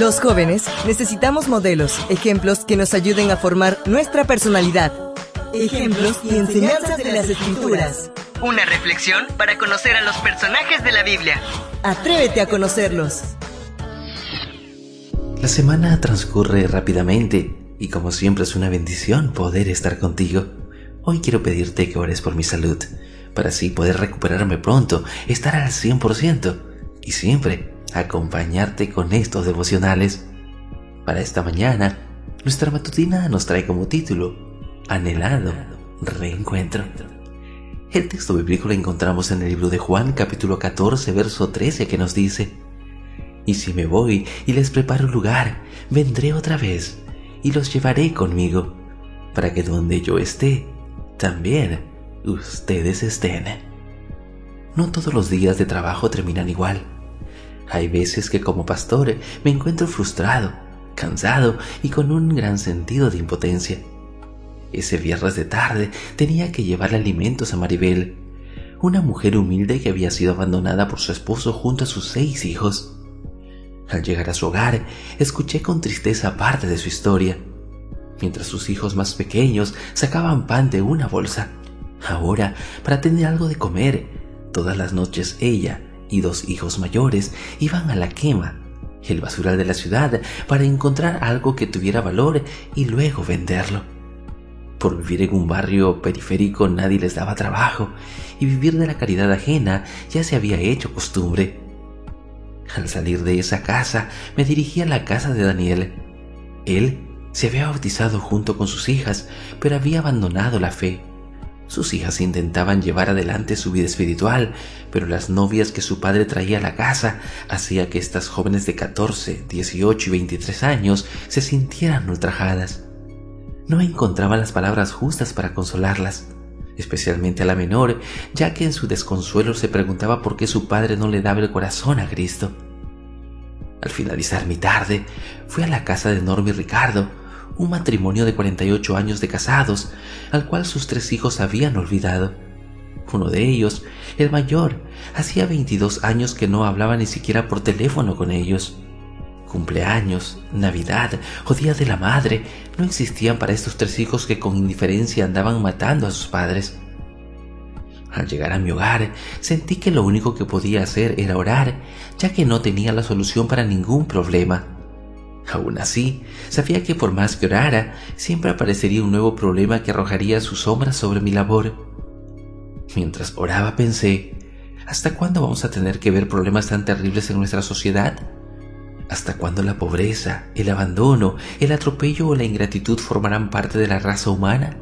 Los jóvenes necesitamos modelos, ejemplos que nos ayuden a formar nuestra personalidad. Ejemplos y enseñanzas de las escrituras. Una reflexión para conocer a los personajes de la Biblia. Atrévete a conocerlos. La semana transcurre rápidamente y como siempre es una bendición poder estar contigo. Hoy quiero pedirte que ores por mi salud, para así poder recuperarme pronto, estar al 100% y siempre acompañarte con estos devocionales. Para esta mañana, nuestra matutina nos trae como título Anhelado Reencuentro. El texto bíblico lo encontramos en el libro de Juan capítulo 14 verso 13 que nos dice, Y si me voy y les preparo lugar, vendré otra vez y los llevaré conmigo, para que donde yo esté, también ustedes estén. No todos los días de trabajo terminan igual. Hay veces que como pastor me encuentro frustrado, cansado y con un gran sentido de impotencia. Ese viernes de tarde tenía que llevarle alimentos a Maribel, una mujer humilde que había sido abandonada por su esposo junto a sus seis hijos. Al llegar a su hogar, escuché con tristeza parte de su historia mientras sus hijos más pequeños sacaban pan de una bolsa. Ahora, para tener algo de comer, todas las noches ella y dos hijos mayores iban a la quema, el basural de la ciudad, para encontrar algo que tuviera valor y luego venderlo. Por vivir en un barrio periférico nadie les daba trabajo y vivir de la caridad ajena ya se había hecho costumbre. Al salir de esa casa me dirigí a la casa de Daniel. Él se había bautizado junto con sus hijas, pero había abandonado la fe. Sus hijas intentaban llevar adelante su vida espiritual, pero las novias que su padre traía a la casa hacía que estas jóvenes de 14, 18 y 23 años se sintieran ultrajadas. No encontraba las palabras justas para consolarlas, especialmente a la menor, ya que en su desconsuelo se preguntaba por qué su padre no le daba el corazón a Cristo. Al finalizar mi tarde, fui a la casa de Norma y Ricardo, un matrimonio de 48 años de casados, al cual sus tres hijos habían olvidado. Uno de ellos, el mayor, hacía 22 años que no hablaba ni siquiera por teléfono con ellos. Cumpleaños, Navidad o Día de la Madre no existían para estos tres hijos que con indiferencia andaban matando a sus padres. Al llegar a mi hogar, sentí que lo único que podía hacer era orar, ya que no tenía la solución para ningún problema. Aún así, sabía que por más que orara, siempre aparecería un nuevo problema que arrojaría su sombra sobre mi labor. Mientras oraba pensé, ¿hasta cuándo vamos a tener que ver problemas tan terribles en nuestra sociedad? ¿Hasta cuándo la pobreza, el abandono, el atropello o la ingratitud formarán parte de la raza humana?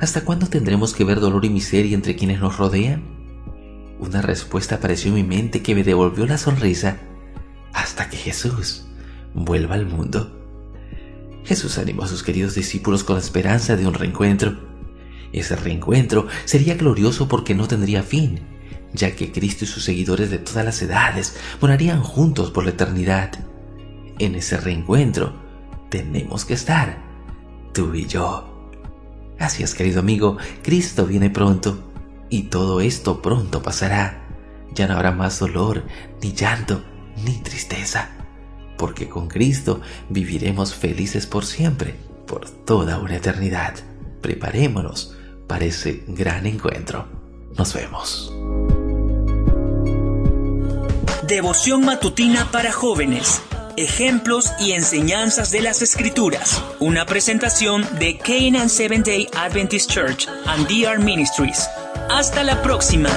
¿Hasta cuándo tendremos que ver dolor y miseria entre quienes nos rodean? Una respuesta apareció en mi mente que me devolvió la sonrisa hasta que Jesús vuelva al mundo. Jesús animó a sus queridos discípulos con la esperanza de un reencuentro. Ese reencuentro sería glorioso porque no tendría fin, ya que Cristo y sus seguidores de todas las edades morarían juntos por la eternidad. En ese reencuentro tenemos que estar, tú y yo. Así es, querido amigo, Cristo viene pronto y todo esto pronto pasará. Ya no habrá más dolor, ni llanto, ni tristeza porque con Cristo viviremos felices por siempre, por toda una eternidad. Preparémonos para ese gran encuentro. Nos vemos. Devoción matutina para jóvenes. Ejemplos y enseñanzas de las Escrituras. Una presentación de Canaan Seventh Day Adventist Church and DR Ministries. Hasta la próxima.